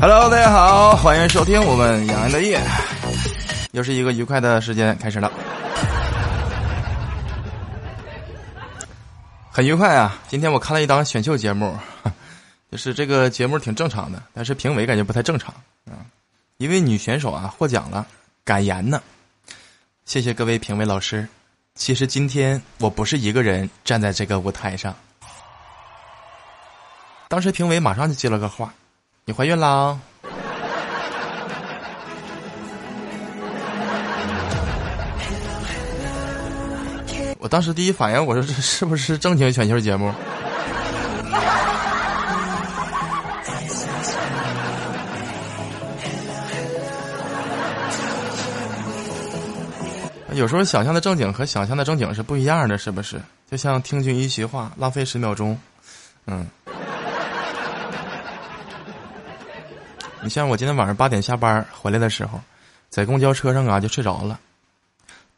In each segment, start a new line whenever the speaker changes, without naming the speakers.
Hello，大家好，欢迎收听我们养羊的夜，又是一个愉快的时间开始了，很愉快啊！今天我看了一档选秀节目，就是这个节目挺正常的，但是评委感觉不太正常啊。一位女选手啊获奖了，感言呢，谢谢各位评委老师。其实今天我不是一个人站在这个舞台上，当时评委马上就接了个话。你怀孕啦？我当时第一反应，我说这是不是正经选秀节目？有时候想象的正经和想象的正经是不一样的，是不是？就像听君一席话，浪费十秒钟，嗯。你像我今天晚上八点下班回来的时候，在公交车上啊就睡着了，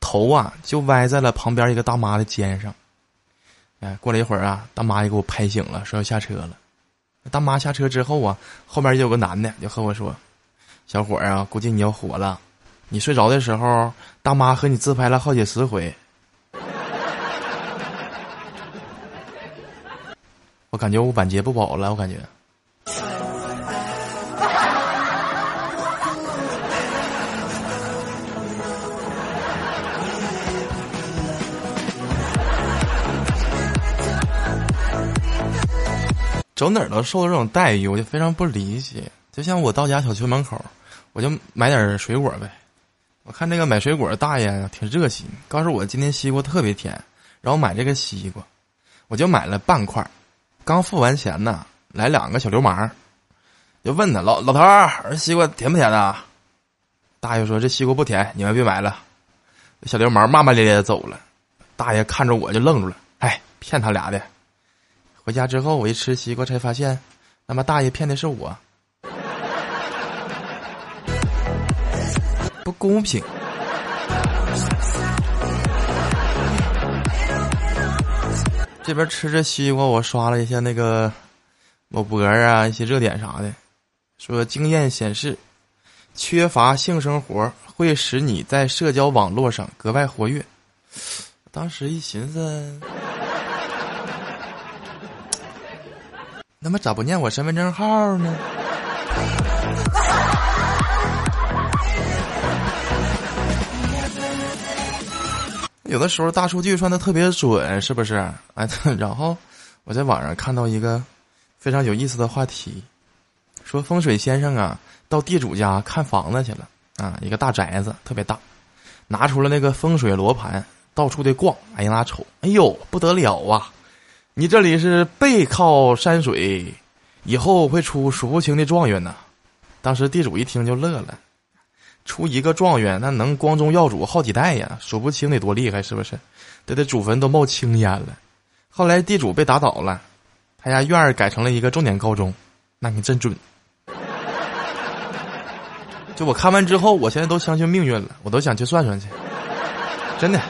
头啊就歪在了旁边一个大妈的肩上。哎，过了一会儿啊，大妈也给我拍醒了，说要下车了。大妈下车之后啊，后面就有个男的就和我说：“小伙儿啊，估计你要火了。你睡着的时候，大妈和你自拍了好几十回。”我感觉我晚节不保了，我感觉。走哪儿都受这种待遇，我就非常不理解。就像我到家小区门口，我就买点水果呗。我看那个买水果的大爷挺热心，告诉我今天西瓜特别甜，然后买这个西瓜，我就买了半块。刚付完钱呢，来两个小流氓，就问他老老头儿，西瓜甜不甜啊？大爷说这西瓜不甜，你们别买了。小流氓骂骂咧咧的走了。大爷看着我就愣住了，哎，骗他俩的。回家之后，我一吃西瓜，才发现，他妈大爷骗的是我，不公平。这边吃着西瓜，我刷了一下那个某博啊，一些热点啥的，说经验显示，缺乏性生活会使你在社交网络上格外活跃。当时一寻思。那么咋不念我身份证号呢？有的时候大数据算的特别准，是不是？哎，然后我在网上看到一个非常有意思的话题，说风水先生啊到地主家看房子去了啊，一个大宅子特别大，拿出了那个风水罗盘，到处的逛，哎呀那瞅，哎呦不得了啊！你这里是背靠山水，以后会出数不清的状元呐！当时地主一听就乐了，出一个状元，那能光宗耀祖好几代呀！数不清得多厉害，是不是？得得祖坟都冒青烟了。后来地主被打倒了，他家院儿改成了一个重点高中，那你真准。就我看完之后，我现在都相信命运了，我都想去算算去，真的。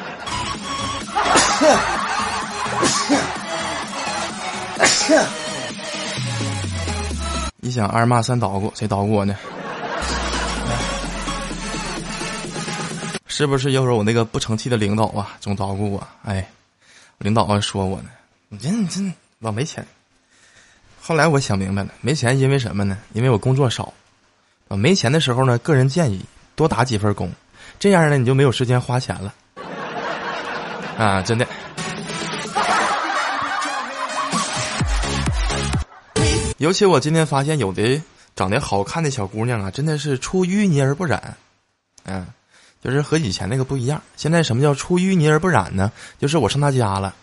一想二骂三捣鼓，谁捣鼓我呢？是不是又是我那个不成器的领导啊？总捣鼓我，哎，领导还说我呢，你这你这老没钱。后来我想明白了，没钱因为什么呢？因为我工作少。啊，没钱的时候呢，个人建议多打几份工，这样呢你就没有时间花钱了。啊，真的。尤其我今天发现，有的长得好看的小姑娘啊，真的是出淤泥而不染，嗯，就是和以前那个不一样。现在什么叫出淤泥而不染呢？就是我上她家了，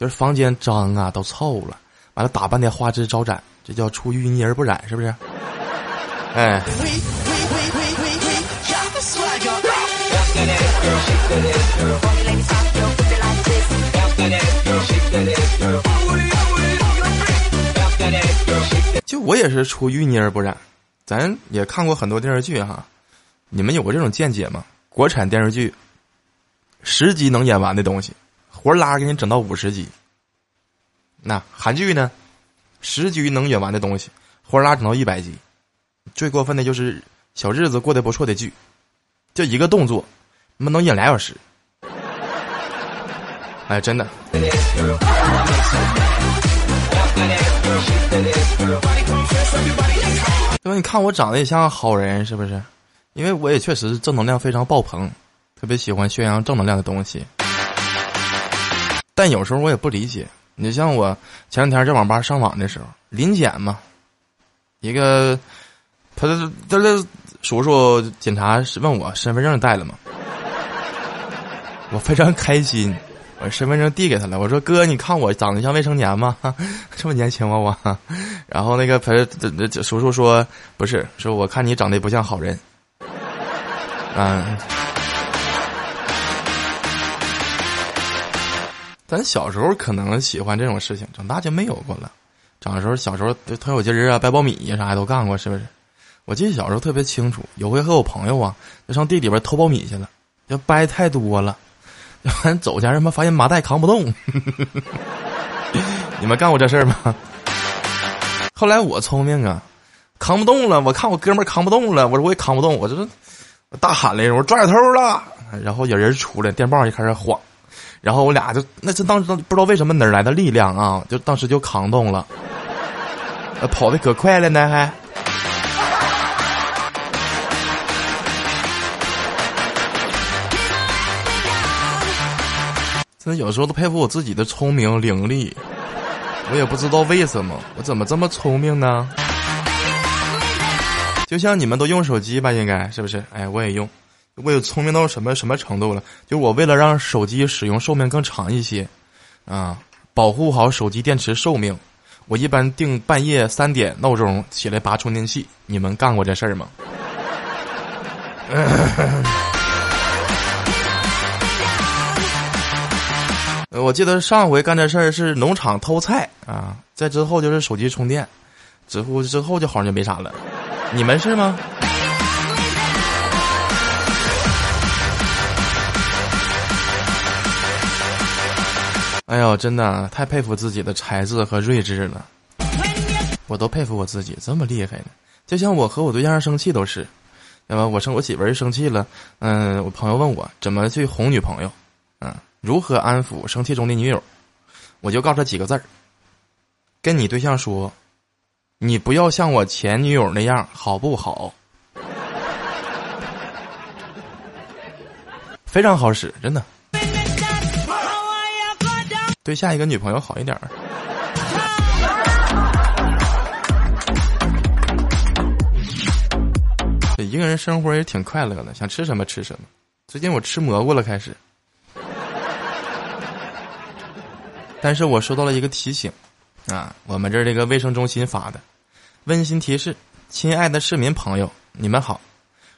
就是房间脏啊，都臭了，完了打扮的花枝招展，这叫出淤泥而不染，是不是？哎。就我也是出淤泥而不染，咱也看过很多电视剧哈，你们有过这种见解吗？国产电视剧十集能演完的东西，活拉给你整到五十集。那韩剧呢，十集能演完的东西，活拉整到一百集，最过分的就是小日子过得不错的剧，就一个动作，他妈能演俩小时。哎，真的。对吧？你看我长得也像个好人，是不是？因为我也确实是正能量非常爆棚，特别喜欢宣扬正能量的东西。但有时候我也不理解，你像我前两天在网吧上网的时候，临检嘛，一个他他这叔叔检查问我身份证带了吗？我非常开心。我身份证递给他了，我说哥，你看我长得像未成年吗？这么年轻吗我？然后那个陪叔叔说不是，说我看你长得不像好人。嗯，咱小时候可能喜欢这种事情，长大就没有过了。长的时候，小时候特有劲儿啊，掰苞米呀啥都干过，是不是？我记得小时候特别清楚，有回和我朋友啊，就上地里边偷苞米去了，就掰太多了。完走前，他妈发现麻袋扛不动。你们干过这事儿吗？后来我聪明啊，扛不动了。我看我哥们扛不动了，我说我也扛不动，我这大喊了一声：“我抓小偷了！”然后有人出来，电棒就开始晃。然后我俩就那这当时不知道为什么哪来的力量啊，就当时就扛动了，跑的可快了呢，还。那有时候都佩服我自己的聪明伶俐，我也不知道为什么，我怎么这么聪明呢？就像你们都用手机吧，应该是不是？哎，我也用，我有聪明到什么什么程度了？就我为了让手机使用寿命更长一些，啊，保护好手机电池寿命，我一般定半夜三点闹钟起来拔充电器。你们干过这事儿吗？我记得上回干这事儿是农场偷菜啊，再之后就是手机充电，之后之后就好像就没啥了。你们是吗？哎呦，真的太佩服自己的才智和睿智了，我都佩服我自己这么厉害呢。就像我和我对象生气都是，那么我生我媳妇儿生气了，嗯，我朋友问我怎么去哄女朋友，嗯。如何安抚生气中的女友？我就告诉他几个字儿：跟你对象说，你不要像我前女友那样，好不好？非常好使，真的。对下一个女朋友好一点儿。一个人生活也挺快乐的，想吃什么吃什么。最近我吃蘑菇了，开始。但是我收到了一个提醒，啊，我们这儿这个卫生中心发的温馨提示：亲爱的市民朋友，你们好。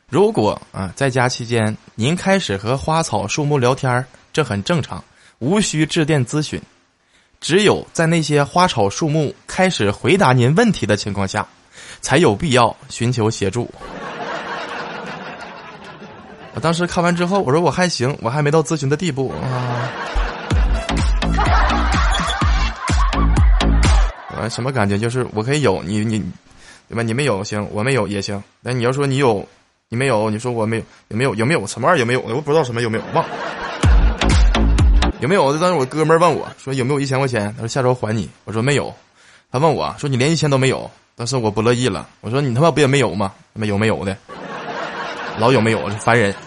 如果啊在家期间您开始和花草树木聊天这很正常，无需致电咨询。只有在那些花草树木开始回答您问题的情况下，才有必要寻求协助。我当时看完之后，我说我还行，我还没到咨询的地步啊。啊，什么感觉？就是我可以有你，你，对吧？你没有行，我没有也行。那你要说你有，你没有，你说我没有，有没有？有没有？什么玩意儿有没有？我不知道什么有没有，忘了。有没有？当时我哥们儿问我说有没有一千块钱？他说下周还你。我说没有。他问我说你连一千都没有？当时我不乐意了。我说你他妈不也没有吗？他妈有没有的？老有没有？烦人。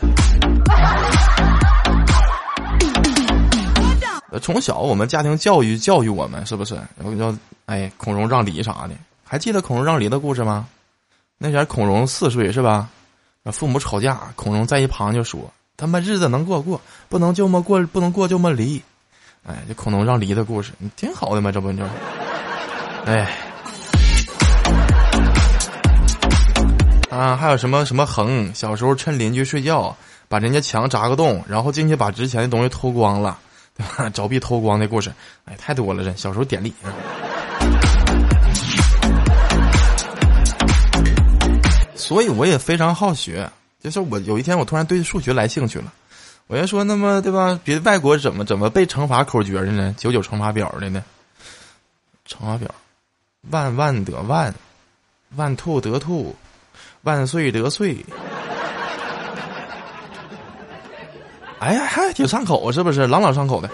呃，从小我们家庭教育教育我们是不是？然后叫哎，孔融让梨啥的，还记得孔融让梨的故事吗？那前孔融四岁是吧？父母吵架，孔融在一旁就说：“他妈日子能过过，不能就么过，不能过就么离。”哎，这孔融让梨的故事，你挺好的嘛，这不就？哎，啊，还有什么什么横？小时候趁邻居睡觉，把人家墙砸个洞，然后进去把值钱的东西偷光了。对吧 凿壁偷光的故事，哎，太多了！这小时候典礼。所以我也非常好学。就是我有一天我突然对数学来兴趣了，我就说，那么对吧？别外国怎么怎么背乘法口诀的呢？九九乘法表的呢？乘法表，万万得万，万兔得兔，万岁得岁。哎呀，还挺上口，是不是？朗朗上口的，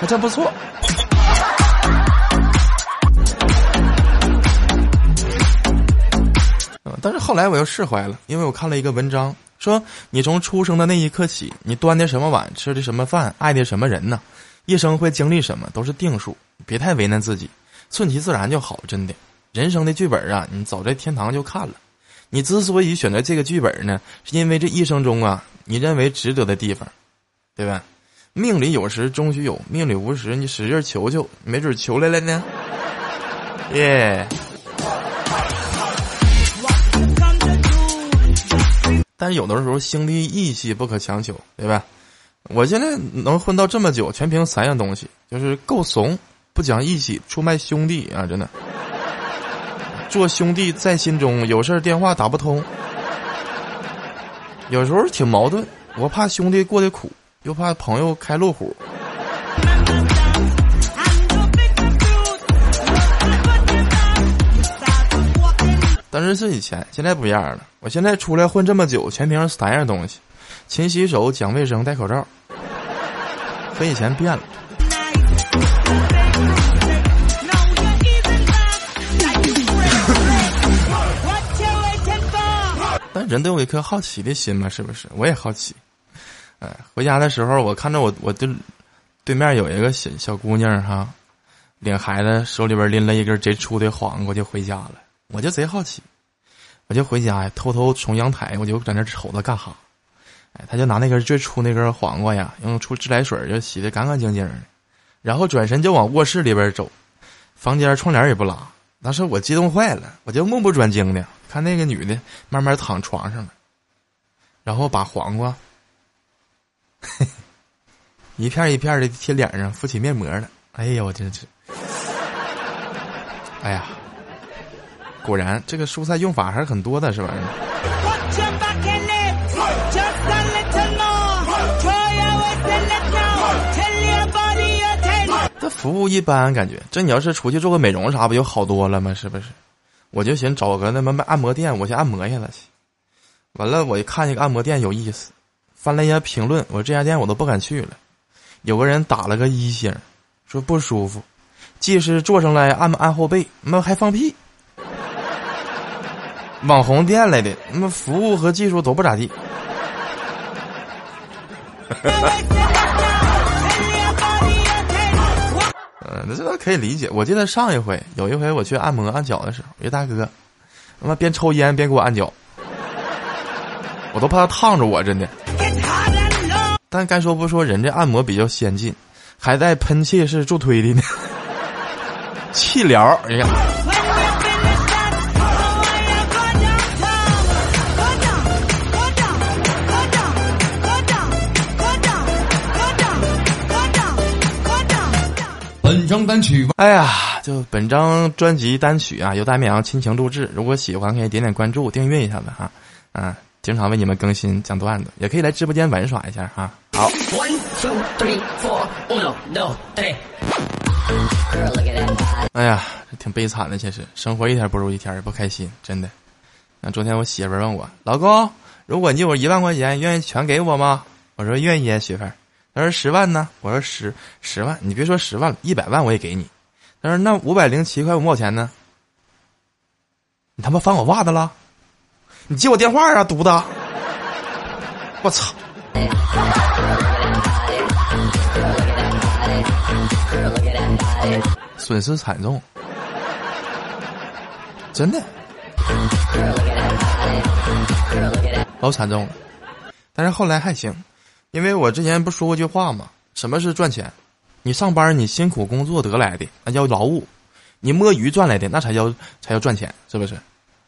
还真不错。但是后来我又释怀了，因为我看了一个文章，说你从出生的那一刻起，你端的什么碗，吃的什么饭，爱的什么人呢？一生会经历什么，都是定数，别太为难自己，顺其自然就好。真的，人生的剧本啊，你早在天堂就看了。你之所以选择这个剧本呢，是因为这一生中啊，你认为值得的地方，对吧？命里有时终须有，命里无时你使劲求求，没准求来了呢。耶。但是有的时候兄弟义气不可强求，对吧？我现在能混到这么久，全凭三样东西：就是够怂，不讲义气，出卖兄弟啊！真的，做兄弟在心中，有事电话打不通。有时候挺矛盾，我怕兄弟过得苦，又怕朋友开路虎。但是是以前，现在不一样了。我现在出来混这么久，全凭三样东西：勤洗手、讲卫生、戴口罩。和以前变了。但人都有一颗好奇的心嘛，是不是？我也好奇。哎，回家的时候，我看着我，我对对面有一个小小姑娘哈，领孩子手里边拎了一根贼粗的黄瓜就回家了。我就贼好奇，我就回家呀，偷偷从阳台，我就在那瞅他干哈。哎，他就拿那根最粗那根黄瓜呀，用出自来水就洗的干干净净的，然后转身就往卧室里边走，房间窗帘也不拉。当时我激动坏了，我就目不转睛的看那个女的慢慢躺床上了，然后把黄瓜 一片一片的贴脸上，敷起面膜了。哎呀，我真是，哎呀。果然，这个蔬菜用法还是很多的，是吧？这服务一般，感觉这你要是出去做个美容啥，不就好多了吗？是不是？我就寻找个那么按摩店，我去按摩一下子去。完了，我一看那个按摩店有意思，翻了一下评论，我说这家店我都不敢去了。有个人打了个一星，说不舒服，技师坐上来按按后背，妈还放屁。网红店来的，那么服务和技术都不咋地。嗯，那这个可以理解。我记得上一回有一回我去按摩按脚的时候，一大哥，他妈边抽烟边给我按脚，我都怕他烫着我，真的。但该说不说，人家按摩比较先进，还带喷气式助推的呢，气疗，哎呀。张单曲，哎呀，就本张专辑单曲啊，由大绵羊亲情录制。如果喜欢，可以点点关注、订阅一下子哈。啊，经常为你们更新讲段子，也可以来直播间玩耍一下哈。好。哎呀，挺悲惨的，其实生活一天不如一天，不开心，真的。那昨天我媳妇问我，老公，如果你有一万块钱，愿意全给我吗？我说愿意，媳妇儿。他说十万呢？我说十十万，你别说十万了，一百万我也给你。他说那五百零七块五毛钱呢？你他妈翻我袜子了？你接我电话啊，犊子！我操！损失惨重，真的，老惨重了。但是后来还行。因为我之前不说过句话吗？什么是赚钱？你上班，你辛苦工作得来的，那叫劳务；你摸鱼赚来的，那才叫才叫赚钱，是不是？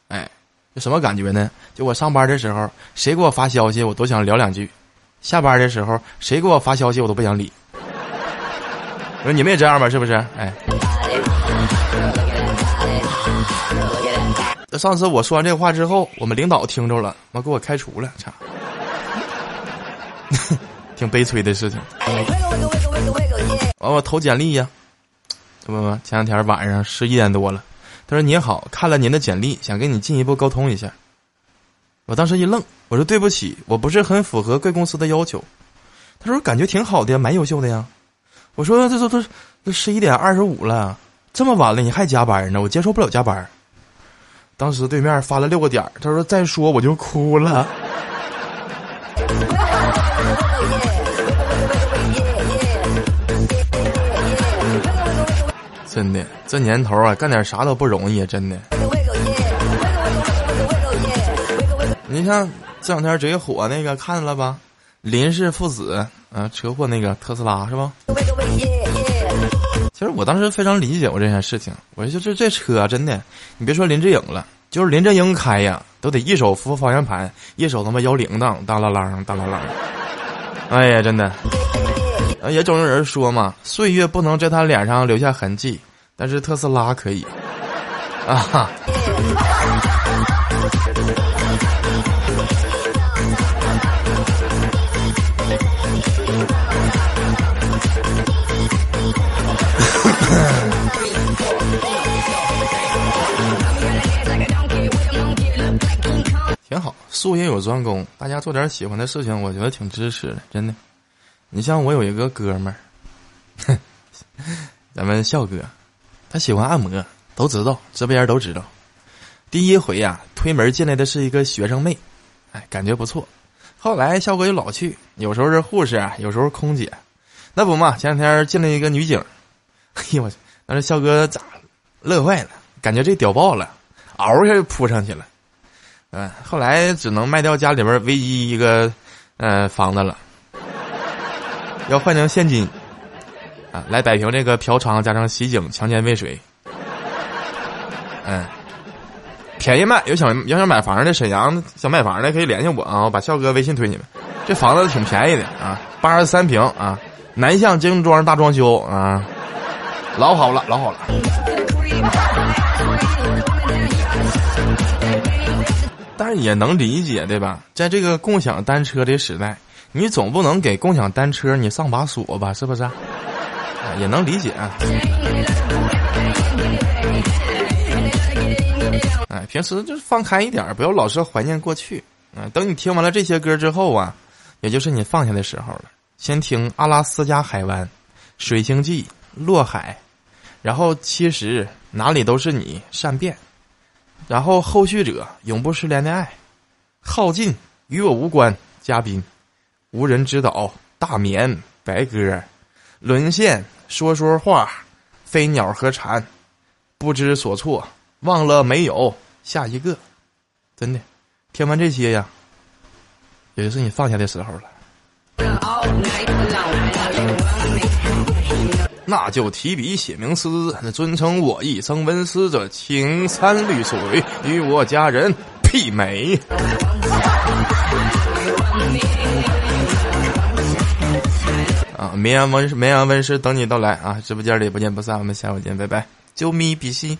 哎，这什么感觉呢？就我上班的时候，谁给我发消息，我都想聊两句；下班的时候，谁给我发消息，我都不想理。我说你们也这样吧？是不是？哎，那上次我说完这话之后，我们领导听着了，妈给我开除了，操！挺悲催的事情。完，我投简历呀，不不，前两天晚上十一点多了，他说：“你好，看了您的简历，想跟你进一步沟通一下。”我当时一愣，我说对不起，我不是很符合贵公司的要求。他说感觉挺好的，蛮优秀的呀。我说这都都都十一点二十五了，这么晚了你还加班呢？我接受不了加班。当时对面发了六个点他说再说我就哭了。真的，这年头啊，干点啥都不容易，真的。你像这两天贼火那个看了吧？林氏父子啊，车祸那个特斯拉是吧？其实我当时非常理解我这件事情，我说就这这车真的，你别说林志颖了，就是林正英开呀，都得一手扶方向盘，一手他妈摇铃铛，当啷啷当啷啷。哎呀，真的。也总有人说嘛，岁月不能在他脸上留下痕迹，但是特斯拉可以，啊！挺好，术业有专攻，大家做点喜欢的事情，我觉得挺支持的，真的。你像我有一个哥们儿，咱们笑哥，他喜欢按摩，都知道，直播间都知道。第一回呀，推门进来的是一个学生妹，哎，感觉不错。后来笑哥就老去，有时候是护士啊，有时候空姐。那不嘛，前两天进来一个女警，哎呦我去，那是笑哥咋乐坏了，感觉这屌爆了，嗷一下就扑上去了。嗯，后来只能卖掉家里边唯一一个呃房子了。要换成现金，啊，来摆平这个嫖娼加上袭警、强奸未遂。嗯，便宜卖，有想有想买房的沈阳想买房的可以联系我啊，我把笑哥微信推你们。这房子挺便宜的啊，八十三平啊，南向精装大装修啊，老好了，老好了。但是也能理解对吧？在这个共享单车的时代。你总不能给共享单车你上把锁吧？是不是？啊也能理解。哎，平时就是放开一点，不要老是怀念过去。嗯，等你听完了这些歌之后啊，也就是你放下的时候了。先听《阿拉斯加海湾》《水星记》《落海》，然后其实哪里都是你善变，然后后续者永不失联的爱，耗尽与我无关，嘉宾。无人知道，大眠白鸽，沦陷说说话，飞鸟和蝉，不知所措，忘了没有下一个，真的，听完这些呀，也就是你放下的时候了。那就提笔写名诗，尊称我一声文思者，青山绿水与我家人媲美。啊，绵阳温绵阳温室等你到来啊！直播间里不见不散，我们下午见，拜拜，啾咪比心。